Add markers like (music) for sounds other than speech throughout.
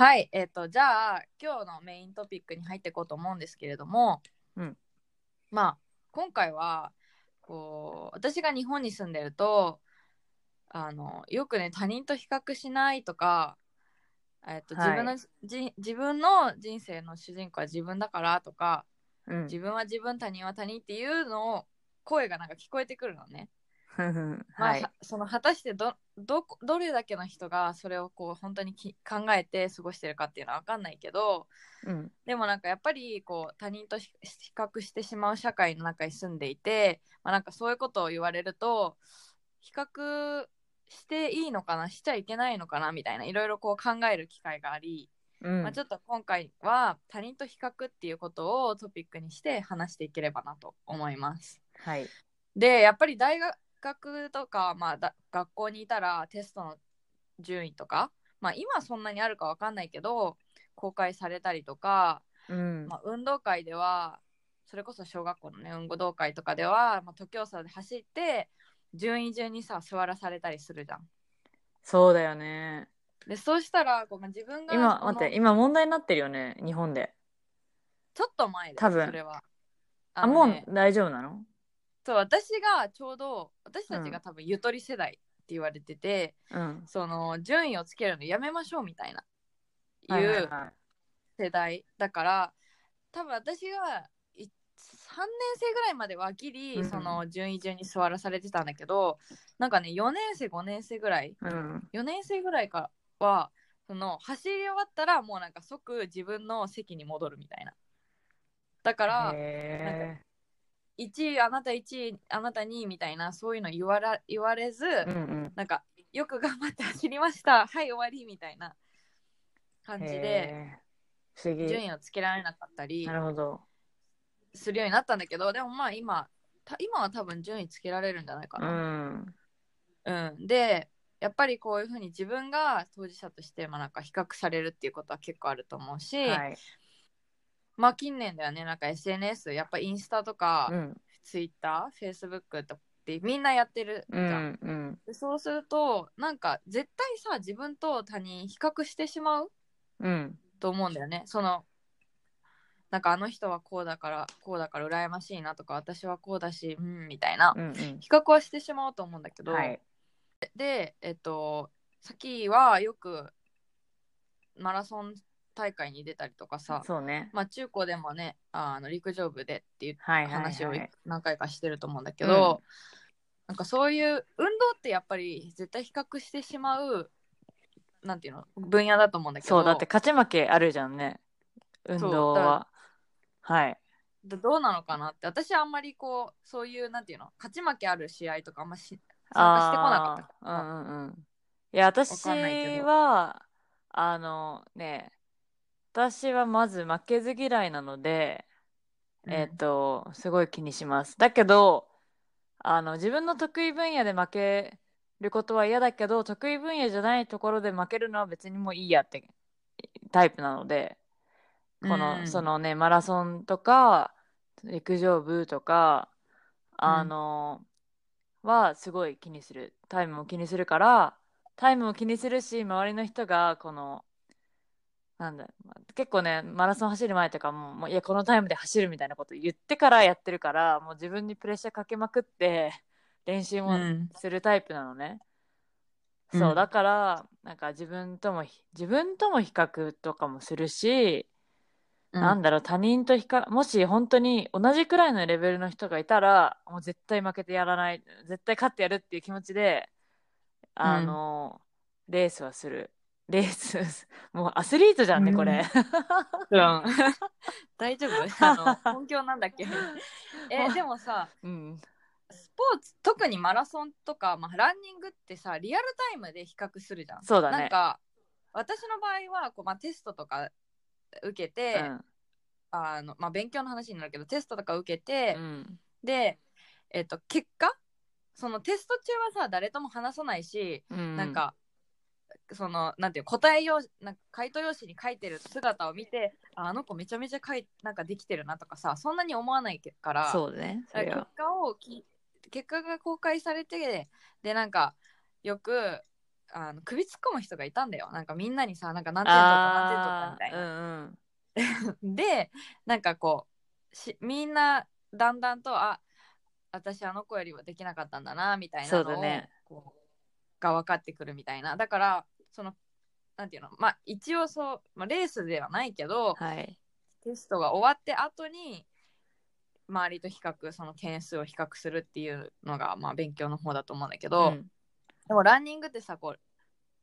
はい、えっ、と、じゃあ、今日のメイントピックに入っていこうと思うんですけれども、うんまあ、今回は、こう、私が日本に住んでると、あの、よくね、他人と比較しないとか、えっと、はい自分の、じ自分の人生の主人公は自分だからとか、うん。自分は自分、他人は他人っていうのを、声がなんか聞こえてくるのね。まあはい。はその果たしてどどこどれだけの人がそれをこう本当にき考えて過ごしてるかっていうのは分かんないけどうん。でもなんかやっぱりこう他人と比比較してしまう社会の中に住んでいて、まあ、なんかそういうことを言われると比較していいのかなしちゃいけないのかなみたいないろいろこう考える機会があり、うんまあ、ちょっと今回は他人と比較っていうことをトピックにして話していければなと思います。はい。でやっぱり大学とか、まあ、だ学校にいたらテストの順位とか、まあ、今はそんなにあるかわかんないけど公開されたりとか、うん。まあ、運動会ではそれこそ小学校のね運動会とかでは、まあ、徒競走で走って順位順にさ座らされたりするじゃん。そうだよね。でそうしたらこう、まあ、自分が今、待って、今問題になってるよね、日本で。ちょっと前で多分それは。あ、のねもう大丈夫なの？そう私がちょうど私たちが多分ゆとり世代って言われてて、うん。その順位をつけるのやめましょうみたいなはいはいい。うはい世代だから多分私がい3年生ぐらいまではギリ、うん。その順位順に座らされてたんだけどなんかね4年生5年生ぐらいうん。4年生ぐらいからはその走り終わったらもうなんか即自分の席に戻るみたいな。だからへ1位あなた1位あなた2位みたいなそういうの言わら言われず、ーうんうん。なんかよく頑張って走りました (laughs) はい終わりみたいな感じで。順位をつけられなかったりなるほど。するようになったんだけどでもまあ今た今は多分順位つけられるんじゃないかうな。ん。うんでやっぱりこういうふうに自分が当事者としてまあなんか比較されるっていうことは結構あると思うし、はい。まあ近年ではねなんか SNS やっぱインスタとか、うん。ツイッターフェイスブックとってみんなやってるじうゃん。ん。うん。でそうするとなんか絶対さ自分と他人比較してしまううん。と思うんだよね。そのなんかあの人はこうだからこうだから羨ましいなとか私はこうだしうんみたいなうん。うん。比較はしてしまうと思うんだけど、はい。でえっとさっきはよくマラソン大会に出たりとかさそうね。まあ中高でもねあの陸上部でっていうはいはい、話をはい。何回かしてると思うんだけど、なんかそういう運動ってやっぱり絶対比較してしまうなんていうの分野だと思うんだけどそう、だって勝ち負けあるじゃんね。運動は。はい。どどうなのかなって私はあんまりこうそういうなんていうの勝ち負けある試合とかあんまし参加してこなかったかうんうんうん。いや、私は、あのね、私はまず負けず嫌いなので、うんえっ、と、すごい気にします。だけど、あの、自分の得意分野で負けることは嫌だけど、得意分野じゃないところで負けるのは別にもういいやってタイプなので、この、うんそのね、マラソンとか、陸上部とか、あの、はすごい気にする。タイムも気にするから、タイムも気にするし、周りの人が、この、なんだ、まあ結構ね、マラソン走る前とかも、もういや、このタイムで走るみたいなこと言ってからやってるから、もう自分にプレッシャーかけまくって、練習もうん。するタイプなのね。うん。そう、だから、なんか自分ともひ、自分とも比較とかもするし、うん。なんだろう、他人と比較、もし本当に同じくらいのレベルの人がいたら、もう絶対負けてやらない、絶対勝ってやるっていう気持ちで、あの、レースはする。レース、(laughs) もうアスリートじゃんね、これ。うん。(laughs) 大丈夫？(laughs) あの本業なんだっけ？えでもさうん。スポーツ特にマラソンとか、まあ、ランニングってさリアルタイムで比較するじゃん。そうだね。なんか私の場合はこう、まあ、テストとか受けて、あのまあ、勉強の話になるけどテストとか受けて、うん。で、えっと結果？そのテスト中はさ誰とも話さないし、うん。なんかそのなんていう答え用なんか回答用紙に書いてる姿を見てああの子めちゃめちゃ書いなんかできてるなとかさそんなに思わないから結果をき結果が公開されてでなんかよくあの首突っ込む人がいたんだよ。なんかみんなにさなんか何点取った何点取ったみたいな。うんうん。(laughs) でなんかこうしみんなだんだんとあ私あの子よりはできなかったんだなみたいなのをそうだね。こうが分かってくるみたいな。だからそのなんていうのまあ一応そう、まあ、レースではないけどはい。テストが終わって後に周りと比較その点数を比較するっていうのが、まあ、勉強の方だと思うんだけど、うん。でもランニングってさこう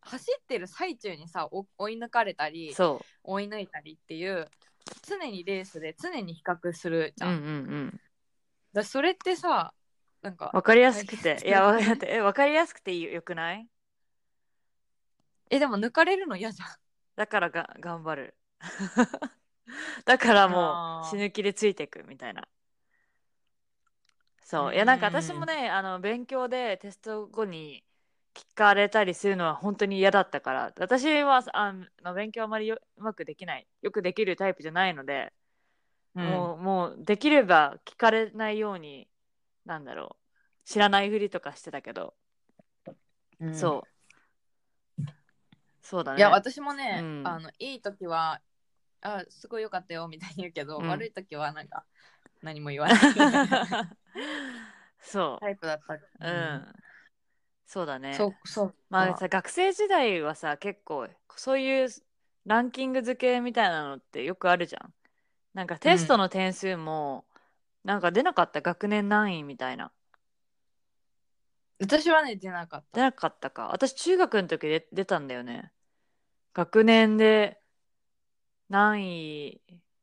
走ってる最中にさお追い抜かれたりそ追い抜いたりっていう常にレースで常に比較するじううん。ゃん。うんうん。だそれってさなんかわかりやすくて。いや (laughs) わかって。えわかりやすくていいよくない？えでも抜かれるの嫌じゃん。だからが頑張る。(laughs) だからもう死ぬ気でついていくみたいな。そう。いやうんなんか私もねあの勉強でテスト後に聞かれたりするのは本当に嫌だったから。私はあの勉強あまりようまくできない。よくできるタイプじゃないので、もうもうできれば聞かれないようになんだろう。知らないふりとかしてたけど、うん。そう。そうだね。いや私もね、うん。あのいい時はあすごい良かったよみたいに言うけど、うん。悪い時はなんか何も言わない (laughs) そう。タイプだった。うん、そうだね。そうそう。まあさ学生時代はさ結構そういうランキング付けみたいなのってよくあるじゃん。なんかテストの点数も、なんか出なかった学年何位みたいな。私はね出なかった。出なかったか。私中学の時で出たんだよね。学年で何位。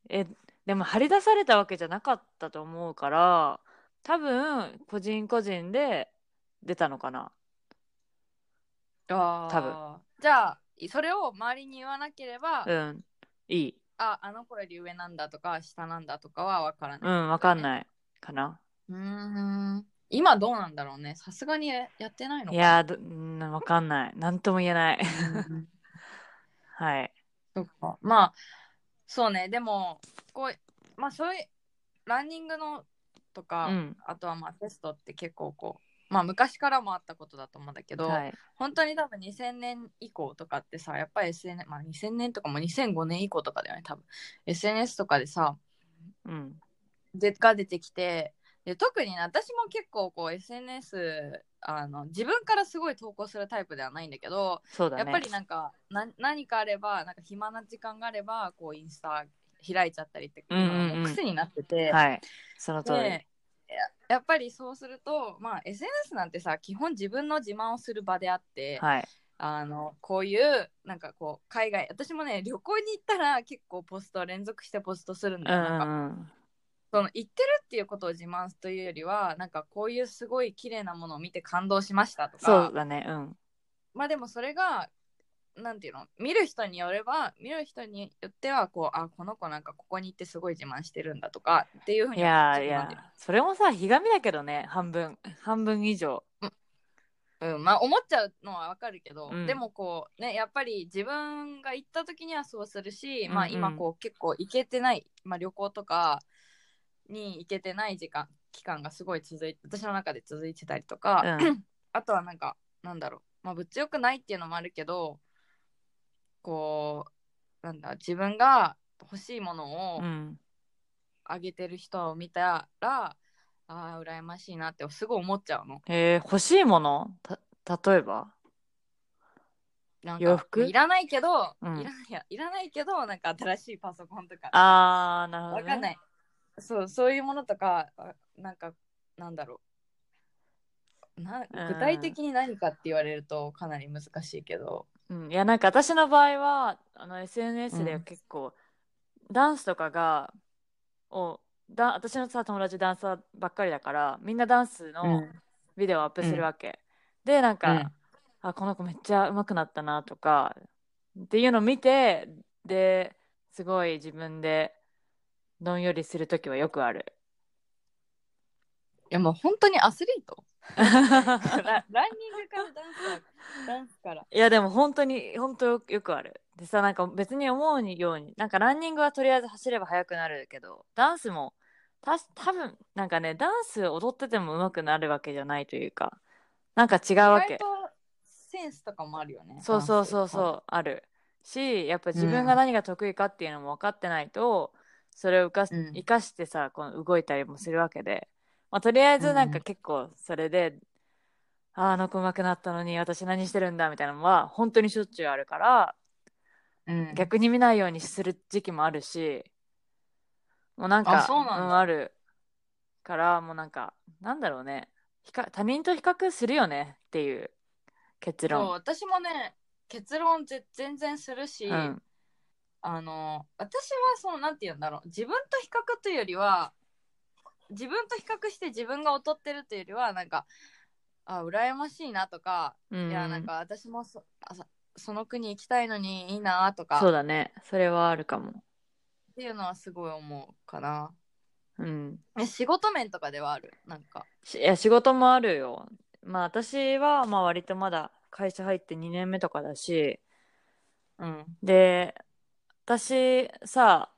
えでも張り出されたわけじゃなかったと思うから多分個人個人で出たのかな。あー。多分。じゃあそれを周りに言わなければ、うん。いいああの子より上なんだとか下なんだとかは分からうない。んわかんい。ないかなうーん今どうなんだろうね。さすがにややってないのかいやーどうんわかんないなんとも言えないうん (laughs) はいそっか。まあ、そうね。でも、こう、まあそういう、ランニングのとか、うんあとはまあテストって結構こう、まあ昔からもあったことだと思うんだけど、はい。本当に多分2000年以降とかってさ、やっぱり SNS、まあ2000年とかも2005年以降とかだよね、多分。SNS とかでさ、うん。でが出てきて、で特にね私も結構こう SNS あの自分からすごい投稿するタイプではないんだけど、そうだね。やっぱりなんかな何かあればなんか暇な時間があればこうインスタ開いちゃったりっていうんうんうん。癖になってて、はい。その通り。でややっぱりそうするとまあ SNS なんてさ基本自分の自慢をする場であって、はい。あのこういうなんかこう海外私もね旅行に行ったら結構ポスト連続してポストするんうだよ、うんその行ってるっていうことを自慢というよりはなんかこういうすごい綺麗なものを見て感動しましたとか。そうだねうん。まあでもそれがなんていうの？見る人によれば見る人によってはこうあこの子なんかここに行ってすごい自慢してるんだとかっていうふういにいやいうそれもさひがみだけどね半分。半分以上。のうん、まあ思っちゃうのはわかるけど、うん。でもこうねやっぱり自分が行った時にはそうするし、まあうん。うん今こう結構行けてない、まあ、旅行とかに行けてない時間期間がすごい続いて私の中で続いてたりとか、うん。(clears throat) あとはなんかなんだろう。まあ物欲ないっていうのもあるけどこうなんだ自分が欲しいものをうん。あげてる人を見たら、ああ羨ましいなってすごい思っちゃうの。えー、欲しいもの？た例えば？なんか洋服？いらないけど、うん。いらないいやいらないけどなんか新しいパソコンとか。あーなるほど、ね、わかんない。そうそういうものとかあなんかなんだろう。なうん。具体的に何かって言われるとかなり難しいけど、うん、いやなんか私の場合はあの SNS でうん。結構、ダンスとかがをだ私のさ友達ダンサーばっかりだからみんなダンスのビデオをアップするわけ、でなんか、うん。あこの子めっちゃ上手くなったなとかっていうのを見てですごい自分でどんよりするときはよくある。いやもう本当にアスリートラ (laughs) ランニングからダンスダンスから。いやでも本当に本当よくある。でさなんか別に思うようになんかランニングはとりあえず走れば速くなるけどダンスもた多分なんかねダンス踊ってても上手くなるわけじゃないというかなんか違うわけ。意外。とセンスとかもあるよねそうそうそううそうある。しやっぱ自分が何が得意かっていうのも分かってないと、それを生かすうん。生かしてさこの動いたりもするわけで、まあ、とりあえずなんか結構それで、あああの子上手くなったのに私何してるんだみたいなのは本当にしょっちゅうあるからうん、逆に見ないようにする時期もあるしもうなんかあそうなんだ。あるからもうなんかなんだろうね。他人と比較するよねっていう結そう論。私もね結論ぜ全然するし、うん。あの私はそのなんて言うんだろう。自分と比較というよりは自分と比較して自分が劣ってるというよりはなんかあ羨ましいなとか、うん。いやなんか私もそあそその国行きたいのにいいなとか。っそうだね。それはあるかも。ていうのはすごい思うかな。うん。え仕事面とかではある？なんか。しいや仕事もあるよ。まあ私はまあ割とまだ会社入って2年目とかだし。うん。で私さ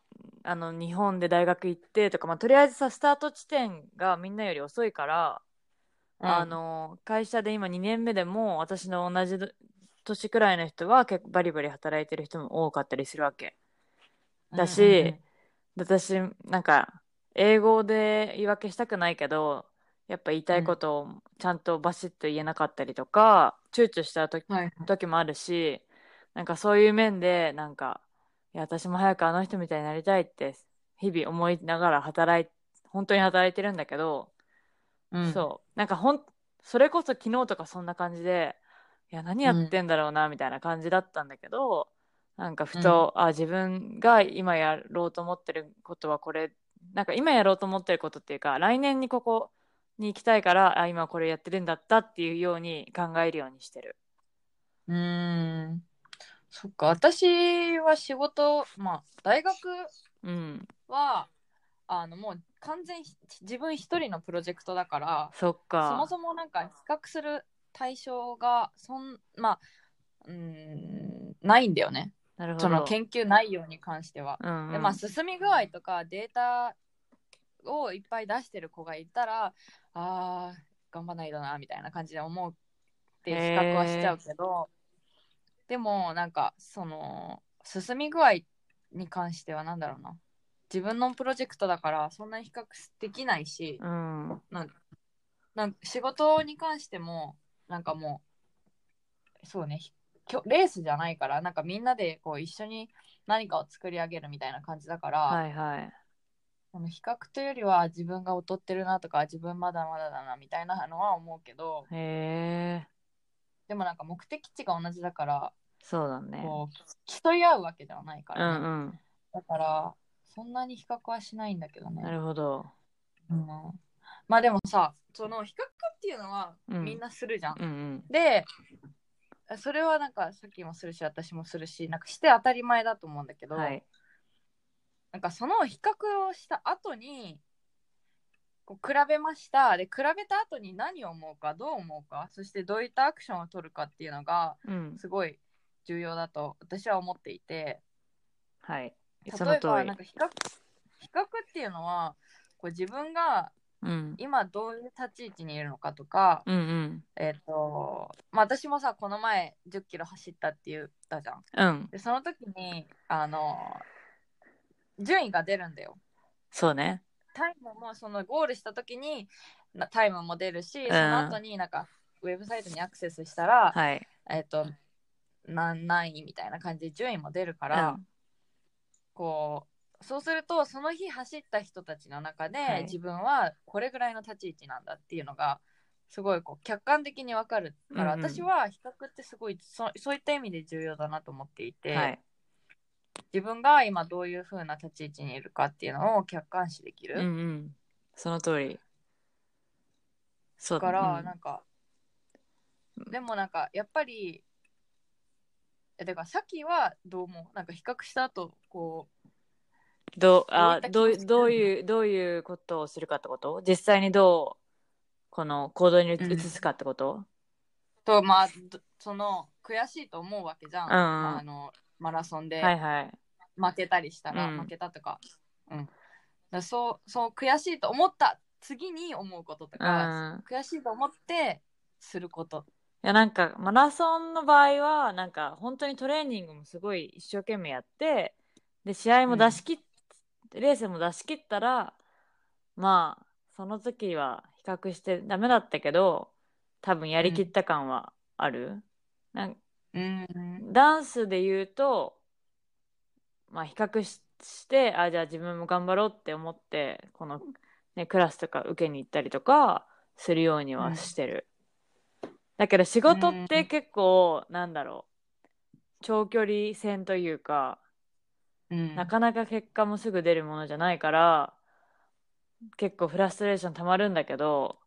あの日本で大学行ってとか、まあ、とりあえずさスタート地点がみんなより遅いから、あの会社で今2年目でも私の同じ年くらいの人は結構バリバリ働いてる人も多かったりするわけ。だし、うんうんで私なんか英語で言い訳したくないけどやっぱ言いたいことをちゃんとバシッと言えなかったりとか、躊躇した時はい時もあるしなんかそういう面でなんかいや私も早くあの人みたいになりたいって日々思いながら働い本当に働いてるんだけど、うん。そう。なんかほんそれこそ昨日とかそんな感じでいや何やってんだろうなみたいな感じだったんだけど、なんかふと、あ自分が今やろうと思ってることはこれなんか今やろうと思ってることっていうか来年にここに行きたいからあ今これやってるんだったっていうように考えるようにしてる。うーんそっか私は仕事まあ大学うん、はあのもう完全ひ自分一人のプロジェクトだからそっか。そもそもなんか比較する対象がそんまあうーんないんだよねなるほど。その研究内容に関しては。うんうん、でまあ進み具合とかデータをいっぱい出してる子がいたらあー頑張らないとなみたいな感じで思うっていう比較はしちゃうけどでもなんかその進み具合に関してはなんだろうな。自分のプロジェクトだからそんなに比較できないし、うん、なんか仕事に関してもなんかもうそうねひきょレースじゃないからなんかみんなでこう一緒に何かを作り上げるみたいな感じだから、はいはい。その比較というよりは自分が劣ってるなとか自分まだまだだなみたいなのは思うけどへえ、でもなんか目的地が同じだからそうだね。こう競い合うわけではないかうら、ねんうん。だからそんなに比較はしないんだけどねなるほど。うんまあでもさその比較っていうのはうんみんなするじゃん、うんうん。でそれはなんかさっきもするし私もするしなんかして当たり前だと思うんだけど、はい。なんかその比較をした後にこう比べましたで比べた後に何を思うかどう思うかそしてどういったアクションを取るかっていうのがうん。すごい重要だと私は思っていてはい。例えばなん。か比較比較っていうのはこう自分がうん。今どういう立ち位置にいるのかとか、うんうん。えっ、とまあ私もさこの前10キロ走ったって言ったじゃんうん。でその時にあの順位が出るんだよそうね。タイムもそのゴールした時になタイムも出るし、その後になんかウェブサイトにアクセスしたら、はい。えっ、と何何位みたいな感じで順位も出るから、うんこうそうするとその日走った人たちの中で、はい自分はこれぐらいの立ち位置なんだっていうのがすごいこう客観的に分かるから、うんうん私は比較ってすごいそそういった意味で重要だなと思っていて、はい。自分が今どういう風な立ち位置にいるかっていうのを客観視できる。うんうん。その通り。そうだ。から、うん。なんか、うんでもなんかやっぱりえだからさっきはどうもなんか比較した後こうどうあどういった気どう持ちどういうどういうことをするかってこと？実際にどうこの行動にうん。移すかってこと、とまあどその悔しいと思うわけじゃん、うんうん。あのマラソンではいはい。負けたりしたら、うん。負けたとか,、うん、だからそうそう悔しいと思った次に思うこととうん。か、悔しいと思ってすること。いやなんかマラソンの場合はなんか本当にトレーニングもすごい一生懸命やってで試合も出し切っ、レースも出し切ったらまあその時は比較してダメだったけど多分やりきった感はある、なんうん。ダンスで言うとまあ比較ししてあじゃあ自分も頑張ろうって思ってこの、ね、クラスとか受けに行ったりとかするようにはしてる、だけど仕事って結構なんだろう。長距離戦というかうん。なかなか結果もすぐ出るものじゃないから結構フラストレーションたまるんだけど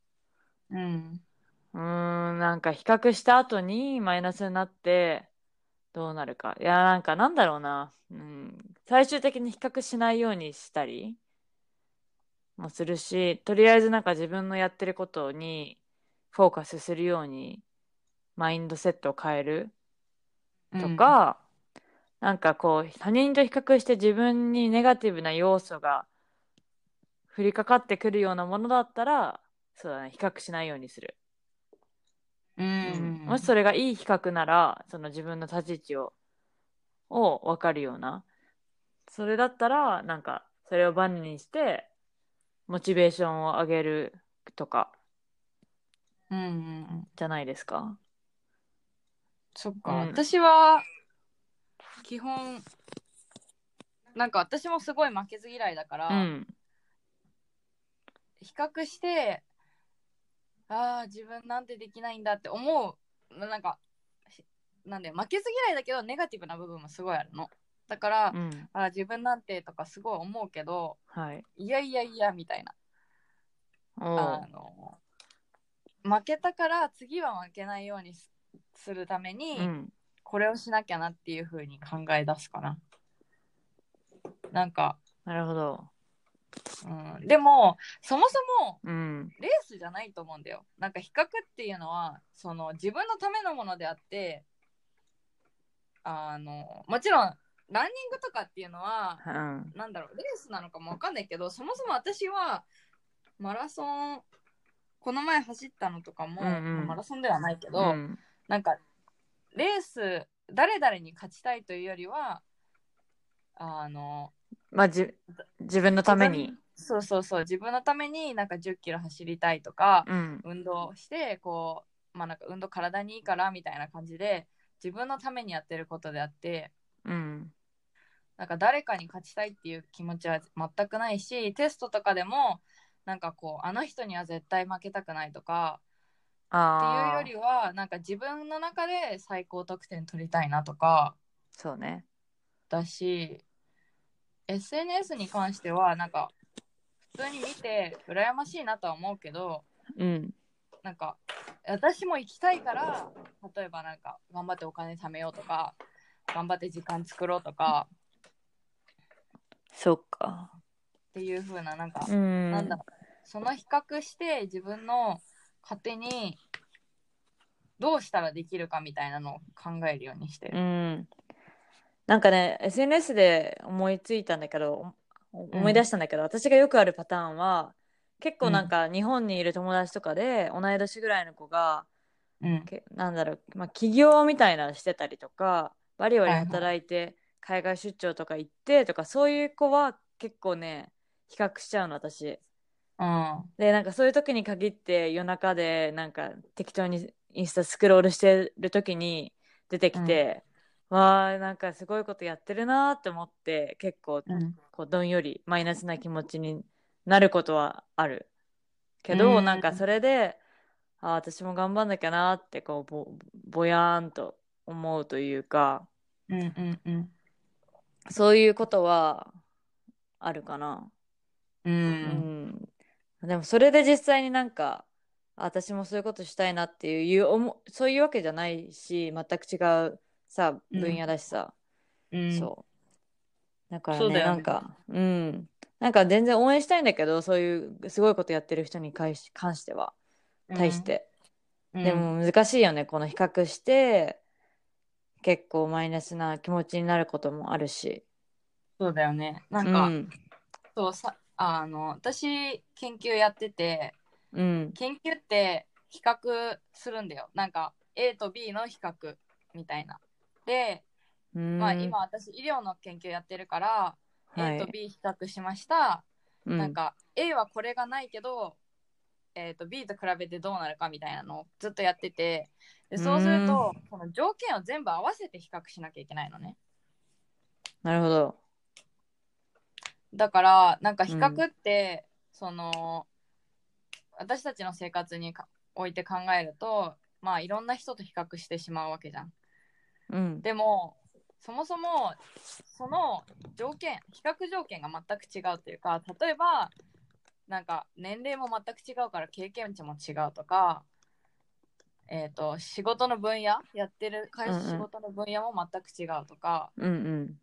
うんうーんなんか比較した後にマイナスになってどうなるか。いやなんかなんだろうな、うん、最終的に比較しないようにしたりもするしとりあえずなんか自分のやってることにフォーカスするようにマインドセットを変えるとか、なんかこう他人と比較して自分にネガティブな要素が降りかかってくるようなものだったらそうだね比較しないようにする、うん。うんもしそれがいい比較ならその自分の立ち位置をを分かるような。それだったらなんかそれをバネにしてモチベーションを上げるとか。うん。じゃないですか？そっか、うん。私は基本なんか私もすごい負けず嫌いだから、うん。比較してああ自分なんてできないんだって思う。なんかしなんで負けず嫌いだけどネガティブな部分もすごいあるの。だから、うん。あー自分なんてとかすごい思うけどはい。いやいやいやみたいな。おあうの負けたから次は負けないようにすするために、うん。これをしなきゃなっていう風に考え出すかな。なんか、なるほどうん、でもそもそもうん。レースじゃないと思うんだよ。なんか比較っていうのはその自分のためのものであってあのもちろんランニングとかっていうのはうん。なんだろうレースなのかもわかんないけどそもそも私はマラソンこの前走ったのとかも、うんうん。マラソンではないけど、うん。なんかレース誰々に勝ちたいというよりはあのまあじ自分のために。そうそうそう。自分のためになんか1 0キロ走りたいとか、うん。運動してこうまあなんか運動体にいいからみたいな感じで自分のためにやってることであってうん。なんか誰かに勝ちたいっていう気持ちは全くないしテストとかでもなんかこうあの人には絶対負けたくないとかっていうよりはなんか自分の中で最高得点取りたいなとかそうね。だし SNS に関してはなんか普通に見て羨ましいなとは思うけどうん。なんか私も行きたいから例えばなんか頑張ってお金貯めようとか頑張って時間作ろうとかそっか。っていう風ななんか、うん。なんだろう。その比較して自分の勝手にどうしたらできるかみたいなのを考えるようにしてうる。んなんかね SNS で思いついたんだけどお思い出したんだけど、私がよくあるパターンは結構なんか日本にいる友達とかで同い年ぐらいの子がうん。けなんだろう、まあ、起業みたいなのしてたりとかバリバリ働いて海外出張とか行ってとかそういう子は結構ね比較しちゃうの私。うん。でなんかそういう時に限って夜中でなんか適当にインスタスクロールしてる時に出てきて、わあなんかすごいことやってるなーって思って結構うん。こうどんよりマイナスな気持ちになることはある。けど、うん。なんかそれであー私も頑張んなきゃなーってこうぼぼやーんと思うというかうんうんうん。そういうことはあるかな。ううん。ん、でもそれで実際になんかあ私もそういうことしたいなっていういう思そういうわけじゃないし全く違うさうん。分野だしさ、うん。そだからねなんかうん。なんか全然応援したいんだけどそういうすごいことやってる人に関し関しては。対して、うん。でも難しいよねこの比較して結構マイナスな気持ちになることもあるし。そうだよね。なんか、うん。そうさあの私研究やっててうん。研究って比較するんだよ。なんか A と B の比較みたいなまあ今私医療の研究やってるから、はい。A と B 比較しました、うん。なんか A はこれがないけど、えー、と B と比べてどうなるかみたいなのをずっとやっててでそうするとこの条件を全部合わせて比較しなきゃいけないのね。なるほど。だからなんか比較って、その私たちの生活にかおいて考えるとまあいろんな人と比較してしまうわけじゃんうん。でもそもそもその条件比較条件が全く違うというか例えばなんか年齢も全く違うから経験値も違うとかえっ、と仕事の分野やってる会社、仕事の分野も全く違うとかうんうん。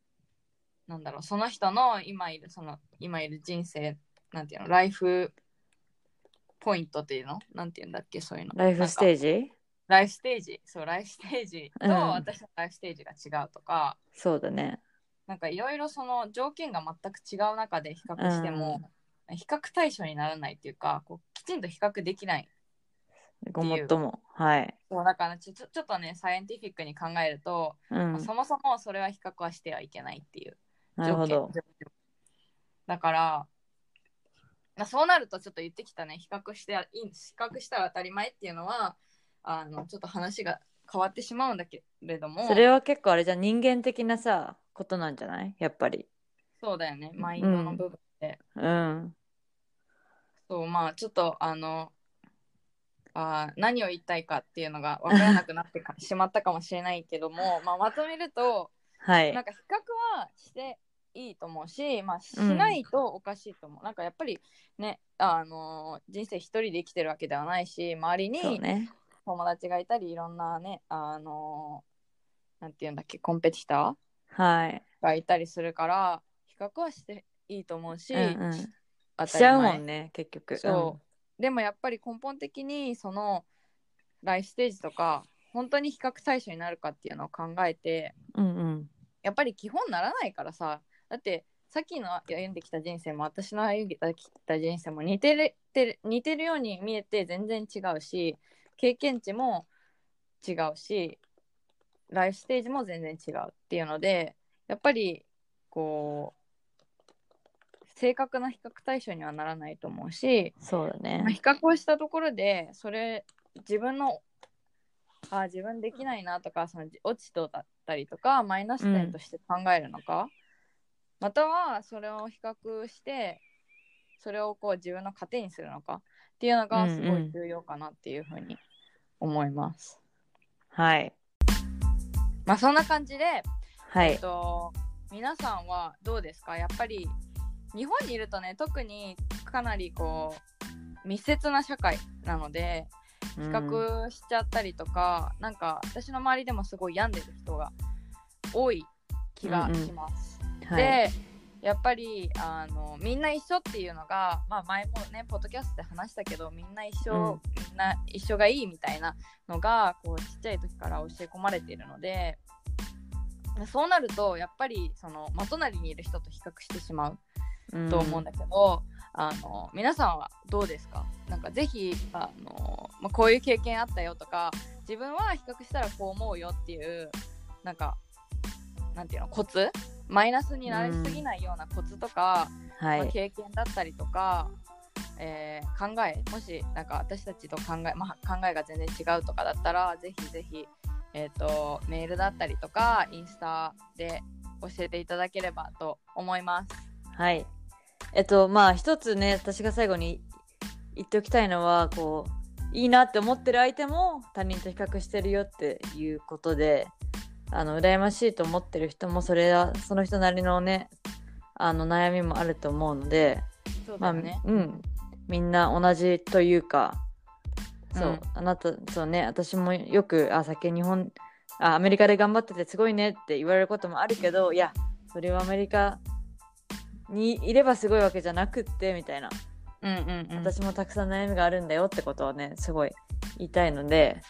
なんだろうその人の今いるその今いる人生なんていうのライフポイントっていうの？なんていうんだっけそういうの。ライフステージジ？ライフステージそうライフステージとうん。私のライフステージが違うとか、そうだね。なんかいろいろその条件が全く違う中で比較しても、比較対象にならないっていうかこうきちんと比較できないごもっとも。はい。そうだからちょちょちょっとねサイエンティフィックに考えると、うん。そもそもそれは比較はしてはいけないっていうなるほど。だからまあそうなるとちょっと言ってきたね比較して比較したら当たり前っていうのはあのちょっと話が変わってしまうんだけれども。それは結構あれじゃん人間的なさことなんじゃない？やっぱり。そうだよね。マインドの部分で、うん。そうまあちょっとあのあー何を言いたいかっていうのが分からなくなってかしまったかもしれないけども、(laughs) まあ、まとめるとはい。なんか比較はしていいと思うし、まあ、しないとおかしいと思う、なんかやっぱりねあの人生一人で生きてるわけではないし周りにね友達がいたりいろんなねあのなんていうんだっけコンペティタはい。ーがいたりするから比較はしていいと思うし、うんうん。当したちゃう前もんね結局。そう、でもやっぱり根本的にそのライフステージとか本当に比較対象になるかっていうのを考えてうんうん。やっぱり基本ならないからさだってさっきの歩んできた人生も私の歩んできた人生も似てる似てるように見えて全然違うし経験値も違うしライフステージも全然違うっていうのでやっぱりこう正確な比較対象にはならないと思うし、そうだね。まあ、比較をしたところでそれ自分のあ自分できないなとかその落ち度だったりとかマイナス点として考えるのか、またはそれを比較してそれをこう自分の糧にするのかっていうのがすごい重要かなっていうふうに思います。はい。まあそんな感じで、えっはいと、皆さんはどうですか？やっぱり日本にいるとね特にかなりこう密接な社会なので比較しちゃったりとか、なんか私の周りでもすごい病んでる人が多い気がします。うんはい。でやっぱりあのみんな一緒っていうのが、まあ、前もねポッドキャストで話したけどみんな一緒、うん。みんな一緒がいいみたいなのがこうちっちゃい時から教え込まれているのでそうなるとやっぱりその真隣にいる人と比較してしまうと思うんだけど、あの皆さんはどうですか？なんかぜひあの、まあ、こういう経験あったよとか自分は比較したらこう思うよっていうなんかなんていうのコツマイナスになりすぎないようなコツとか、まあ、はい経験だったりとか、えー考えもしなんか私たちと考え、まあ、考えが全然違うとかだったらぜひぜひ、えー、とメールだったりとかインスタで教えていただければと思います。はい。えっと、まあ、一つね、私が最後に言っておきたいのは、こう、いいなって思ってる相手も他人と比較してるよっていうことで、あの、羨ましいと思ってる人も、それは、その人なりのね、あの、悩みもあると思うので、まあ、そうだね。うん。みんな同じというか、そう、うんあなた、そうね、私もよく、あ、先日本、あ、アメリカで頑張っててすごいねって言われることもあるけど、いや、それはアメリカにいればすごいわけじゃなくってみたいな、うんうんうん。私もたくさん悩みがあるんだよってことをねすごい言いたいので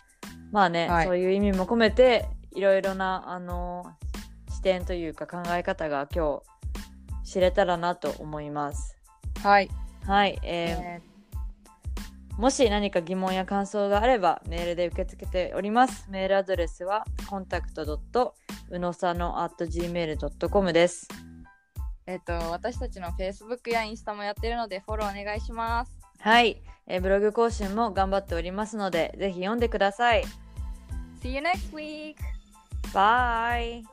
まあね、はい。そういう意味も込めていろいろなあの視点というか考え方が今日知れたらなと思います。はい、はい、えーえもし何か疑問や感想があればメールで受け付けております。メールアドレスは contact. うのさの gmail.com です。ーえっと私たちの Facebook やインスタもやってるのでフォローお願いしますはい、えーブログ更新も頑張っておりますので、ぜひ読んでください。See you next week! バイ